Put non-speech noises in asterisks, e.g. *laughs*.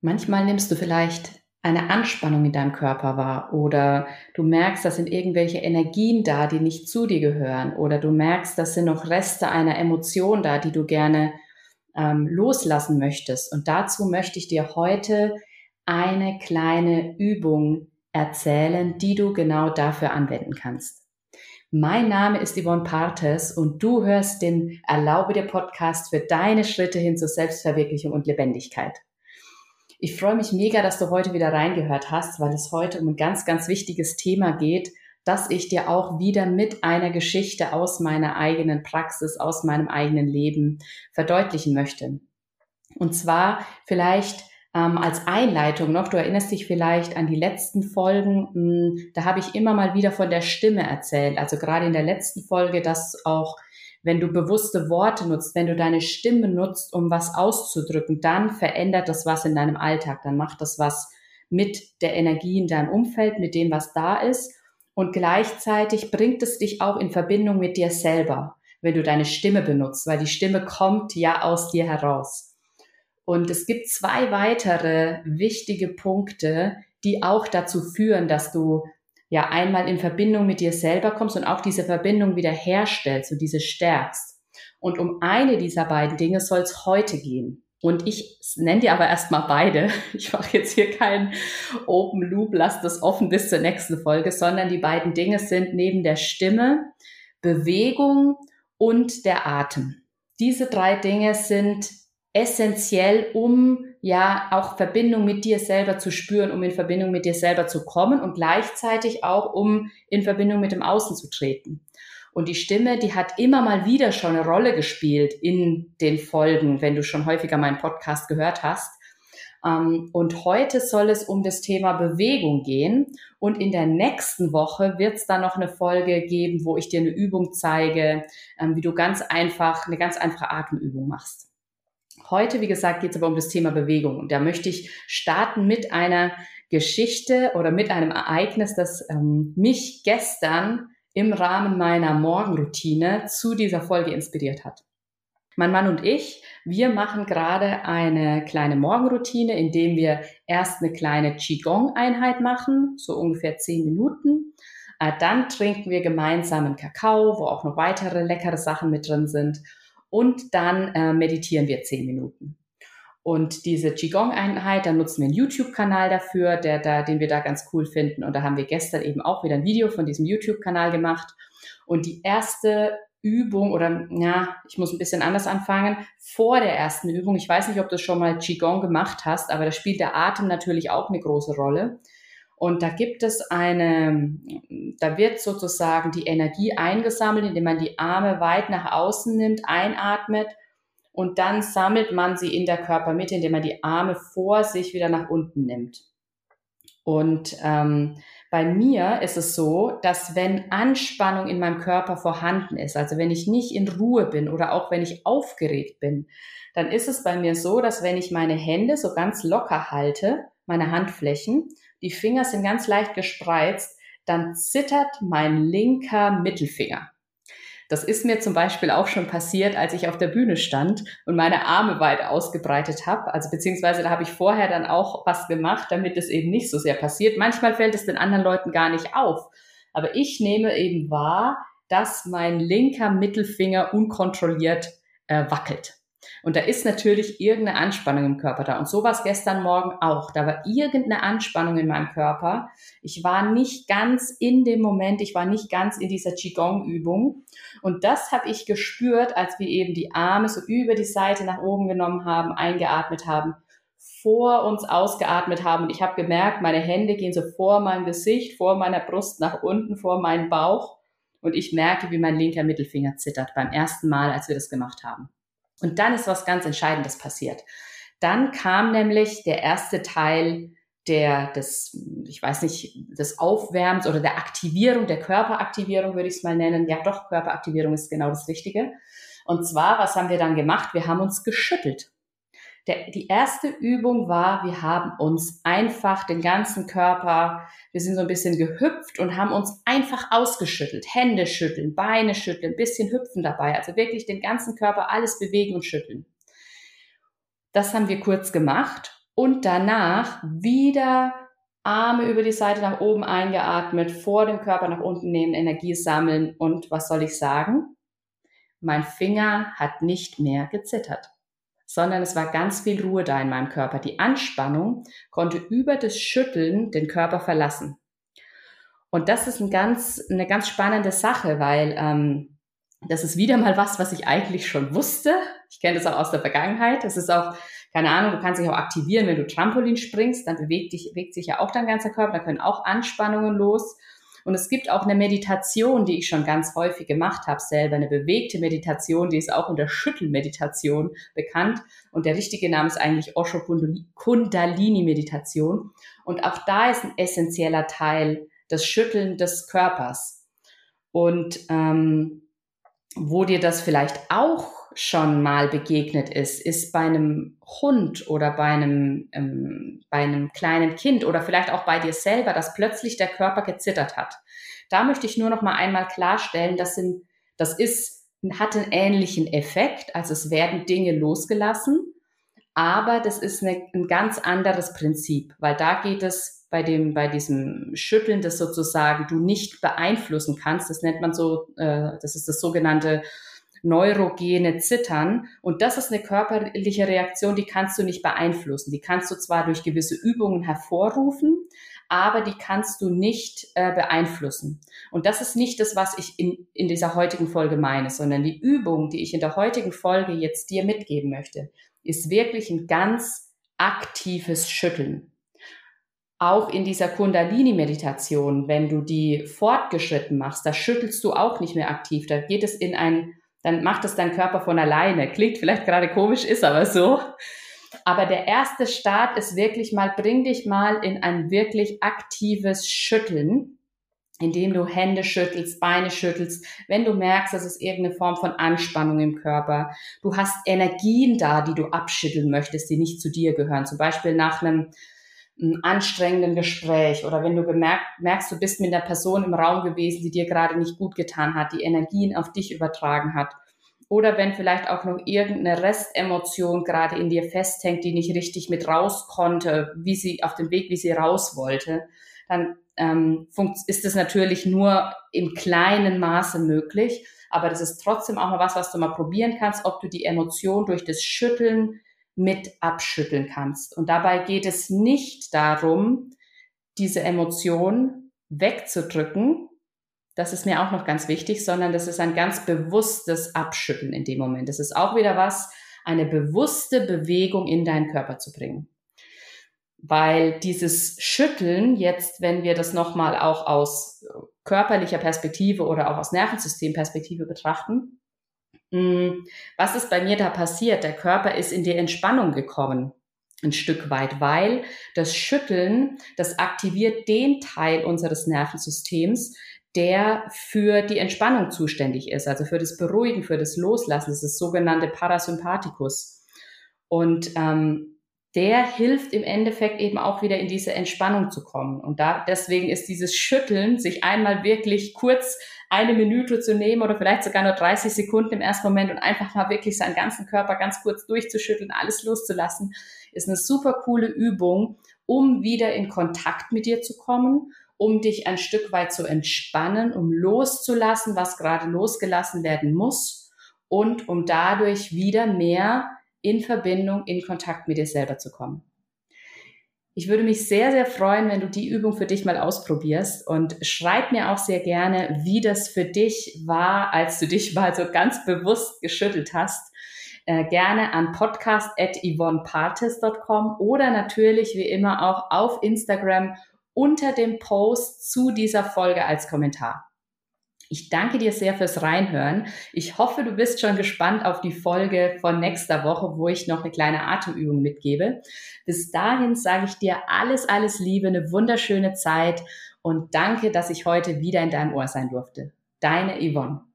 Manchmal nimmst du vielleicht eine Anspannung in deinem Körper wahr oder du merkst, da sind irgendwelche Energien da, die nicht zu dir gehören oder du merkst, da sind noch Reste einer Emotion da, die du gerne ähm, loslassen möchtest. Und dazu möchte ich dir heute eine kleine Übung erzählen, die du genau dafür anwenden kannst. Mein Name ist Yvonne Partes und du hörst den Erlaube dir Podcast für deine Schritte hin zur Selbstverwirklichung und Lebendigkeit. Ich freue mich mega, dass du heute wieder reingehört hast, weil es heute um ein ganz, ganz wichtiges Thema geht, das ich dir auch wieder mit einer Geschichte aus meiner eigenen Praxis, aus meinem eigenen Leben verdeutlichen möchte. Und zwar vielleicht ähm, als Einleitung noch, du erinnerst dich vielleicht an die letzten Folgen, mh, hm, da habe ich immer mal wieder von der Stimme erzählt. Also gerade in der letzten Folge, dass auch wenn du bewusste Worte nutzt, wenn du deine Stimme nutzt, um was auszudrücken, dann verändert das was in deinem Alltag, dann macht das was mit der Energie in deinem Umfeld, mit dem, was da ist. Und gleichzeitig bringt es dich auch in Verbindung mit dir selber, wenn du deine Stimme benutzt, weil die Stimme kommt ja aus dir heraus. Und es gibt zwei weitere wichtige Punkte, die auch dazu führen, dass du ja einmal in Verbindung mit dir selber kommst und auch diese Verbindung wieder herstellst und diese stärkst. Und um eine dieser beiden Dinge soll es heute gehen. Und ich nenne dir aber erstmal beide. *laughs* Ich mache jetzt hier keinen Open Loop, lass das offen bis zur nächsten Folge, sondern die beiden Dinge sind neben der Stimme Bewegung und der Atem. Diese drei Dinge sind essentiell, um ja auch Verbindung mit dir selber zu spüren, um in Verbindung mit dir selber zu kommen und gleichzeitig auch um in Verbindung mit dem Außen zu treten. Und die Stimme, die hat immer mal wieder schon eine Rolle gespielt in den Folgen, wenn du schon häufiger meinen Podcast gehört hast. Ähm, und heute soll es um das Thema Bewegung gehen. Und in der nächsten Woche wird es dann noch eine Folge geben, wo ich dir eine Übung zeige, ähm, wie du ganz einfach, eine ganz einfache Atemübung machst. Heute, wie gesagt, geht es aber um das Thema Bewegung. Und da möchte ich starten mit einer Geschichte oder mit einem Ereignis, das ähm, mich gestern im Rahmen meiner Morgenroutine zu dieser Folge inspiriert hat. Mein Mann und ich, wir machen gerade eine kleine Morgenroutine, indem wir erst eine kleine Qigong-Einheit machen, so ungefähr zehn Minuten. Äh, dann trinken wir gemeinsam einen Kakao, wo auch noch weitere leckere Sachen mit drin sind und dann äh, meditieren wir zehn Minuten. Und diese Qigong-Einheit, da nutzen wir einen YouTube-Kanal dafür, der da, den wir da ganz cool finden. Und da haben wir gestern eben auch wieder ein Video von diesem YouTube-Kanal gemacht. Und die erste Übung oder ja, ich muss ein bisschen anders anfangen. Vor der ersten Übung, ich weiß nicht, ob du schon mal Qigong gemacht hast, aber da spielt der Atem natürlich auch eine große Rolle. Und da gibt es eine, da wird sozusagen die Energie eingesammelt, indem man die Arme weit nach außen nimmt, einatmet und dann sammelt man sie in der Körpermitte, indem man die Arme vor sich wieder nach unten nimmt. Und ähm, bei mir ist es so, dass wenn Anspannung in meinem Körper vorhanden ist, also wenn ich nicht in Ruhe bin oder auch wenn ich aufgeregt bin, dann ist es bei mir so, dass wenn ich meine Hände so ganz locker halte, meine Handflächen, die Finger sind ganz leicht gespreizt, dann zittert mein linker Mittelfinger. Das ist mir zum Beispiel auch schon passiert, als ich auf der Bühne stand und meine Arme weit ausgebreitet habe. Also beziehungsweise da habe ich vorher dann auch was gemacht, damit es eben nicht so sehr passiert. Manchmal fällt es den anderen Leuten gar nicht auf. Aber ich nehme eben wahr, dass mein linker Mittelfinger unkontrolliert äh, wackelt. Und da ist natürlich irgendeine Anspannung im Körper da. Und so war es gestern Morgen auch. Da war irgendeine Anspannung in meinem Körper. Ich war nicht ganz in dem Moment, ich war nicht ganz in dieser Qigong-Übung. Und das habe ich gespürt, als wir eben die Arme so über die Seite nach oben genommen haben, eingeatmet haben, vor uns ausgeatmet haben. Und ich habe gemerkt, meine Hände gehen so vor meinem Gesicht, vor meiner Brust nach unten, vor meinem Bauch. Und ich merke, wie mein linker Mittelfinger zittert beim ersten Mal, als wir das gemacht haben. Und dann ist was ganz Entscheidendes passiert. Dann kam nämlich der erste Teil der, des, ich weiß nicht, des Aufwärms oder der Aktivierung, der Körperaktivierung würde ich es mal nennen. Ja, doch, Körperaktivierung ist genau das Richtige. Und zwar, was haben wir dann gemacht? Wir haben uns geschüttelt. Der, die erste Übung war, wir haben uns einfach den ganzen Körper, wir sind so ein bisschen gehüpft und haben uns einfach ausgeschüttelt. Hände schütteln, Beine schütteln, bisschen hüpfen dabei. Also wirklich den ganzen Körper alles bewegen und schütteln. Das haben wir kurz gemacht. und danach wieder Arme über die Seite nach oben eingeatmet, vor dem Körper nach unten nehmen, Energie sammeln und was soll ich sagen? Mein Finger hat nicht mehr gezittert, sondern es war ganz viel Ruhe da in meinem Körper. Die Anspannung konnte über das Schütteln den Körper verlassen. Und das ist ein ganz, eine ganz spannende Sache, weil ähm, das ist wieder mal was, was ich eigentlich schon wusste. Ich kenne das auch aus der Vergangenheit. Das ist auch keine Ahnung, du kannst dich auch aktivieren, wenn du Trampolin springst, dann bewegt, dich, bewegt sich ja auch dein ganzer Körper, da können auch Anspannungen los. Und es gibt auch eine Meditation, die ich schon ganz häufig gemacht habe, selber, eine bewegte Meditation, die ist auch unter Schüttelmeditation bekannt. Und der richtige Name ist eigentlich Osho Kundalini Meditation. Und auch da ist ein essentieller Teil das Schütteln des Körpers. Und ähm, wo dir das vielleicht auch schon mal begegnet ist, ist bei einem Hund oder bei einem, ähm, bei einem kleinen Kind oder vielleicht auch bei dir selber, dass plötzlich der Körper gezittert hat. Da möchte ich nur noch mal einmal klarstellen, das sind, das ist, hat einen ähnlichen Effekt, also es werden Dinge losgelassen, aber das ist eine, ein ganz anderes Prinzip, weil da geht es bei dem, bei diesem Schütteln, das sozusagen du nicht beeinflussen kannst. Das nennt man so, äh, das ist das sogenannte neurogene Zittern. Und das ist eine körperliche Reaktion, die kannst du nicht beeinflussen. Die kannst du zwar durch gewisse Übungen hervorrufen, aber die kannst du nicht äh, beeinflussen. Und das ist nicht das, was ich in, in dieser heutigen Folge meine, sondern die Übung, die ich in der heutigen Folge jetzt dir mitgeben möchte, ist wirklich ein ganz aktives Schütteln. Auch in dieser Kundalini-Meditation, wenn du die fortgeschritten machst, da schüttelst du auch nicht mehr aktiv. Da geht es in ein dann macht es dein Körper von alleine. Klingt vielleicht gerade komisch, ist aber so. Aber der erste Start ist wirklich mal, bring dich mal in ein wirklich aktives Schütteln, indem du Hände schüttelst, Beine schüttelst, wenn du merkst, dass es irgendeine Form von Anspannung im Körper. Du hast Energien da, die du abschütteln möchtest, die nicht zu dir gehören. Zum Beispiel nach einem anstrengenden Gespräch oder wenn du gemerkt, merkst, du bist mit einer Person im Raum gewesen, die dir gerade nicht gut getan hat, die Energien auf dich übertragen hat. Oder wenn vielleicht auch noch irgendeine Restemotion gerade in dir festhängt, die nicht richtig mit raus konnte, wie sie auf dem Weg, wie sie raus wollte, dann ähm, ist es natürlich nur im kleinen Maße möglich. Aber das ist trotzdem auch mal was, was du mal probieren kannst, ob du die Emotion durch das Schütteln mit abschütteln kannst. Und dabei geht es nicht darum, diese Emotion wegzudrücken. Das ist mir auch noch ganz wichtig, sondern das ist ein ganz bewusstes Abschütteln in dem Moment. Das ist auch wieder was, eine bewusste Bewegung in deinen Körper zu bringen. Weil dieses Schütteln jetzt, wenn wir das nochmal auch aus körperlicher Perspektive oder auch aus Nervensystemperspektive betrachten, was ist bei mir da passiert? Der Körper ist in die Entspannung gekommen ein Stück weit, weil das Schütteln, das aktiviert den Teil unseres Nervensystems, der für die Entspannung zuständig ist, also für das Beruhigen, für das Loslassen, das ist das sogenannte Parasympathikus. Und ähm, der hilft im Endeffekt eben auch wieder in diese Entspannung zu kommen. Und da deswegen ist dieses Schütteln, sich einmal wirklich kurz eine Minute zu nehmen oder vielleicht sogar nur 30 Sekunden im ersten Moment und einfach mal wirklich seinen ganzen Körper ganz kurz durchzuschütteln, alles loszulassen, ist eine super coole Übung, um wieder in Kontakt mit dir zu kommen, um dich ein Stück weit zu entspannen, um loszulassen, was gerade losgelassen werden muss und um dadurch wieder mehr in Verbindung, in Kontakt mit dir selber zu kommen. Ich würde mich sehr, sehr freuen, wenn du die Übung für dich mal ausprobierst und schreib mir auch sehr gerne, wie das für dich war, als du dich mal so ganz bewusst geschüttelt hast. Äh, gerne an podcast.yvonnepartes.com oder natürlich wie immer auch auf Instagram unter dem Post zu dieser Folge als Kommentar. Ich danke dir sehr fürs Reinhören. Ich hoffe, du bist schon gespannt auf die Folge von nächster Woche, wo ich noch eine kleine Atemübung mitgebe. Bis dahin sage ich dir alles, alles Liebe, eine wunderschöne Zeit und danke, dass ich heute wieder in deinem Ohr sein durfte. Deine Yvonne.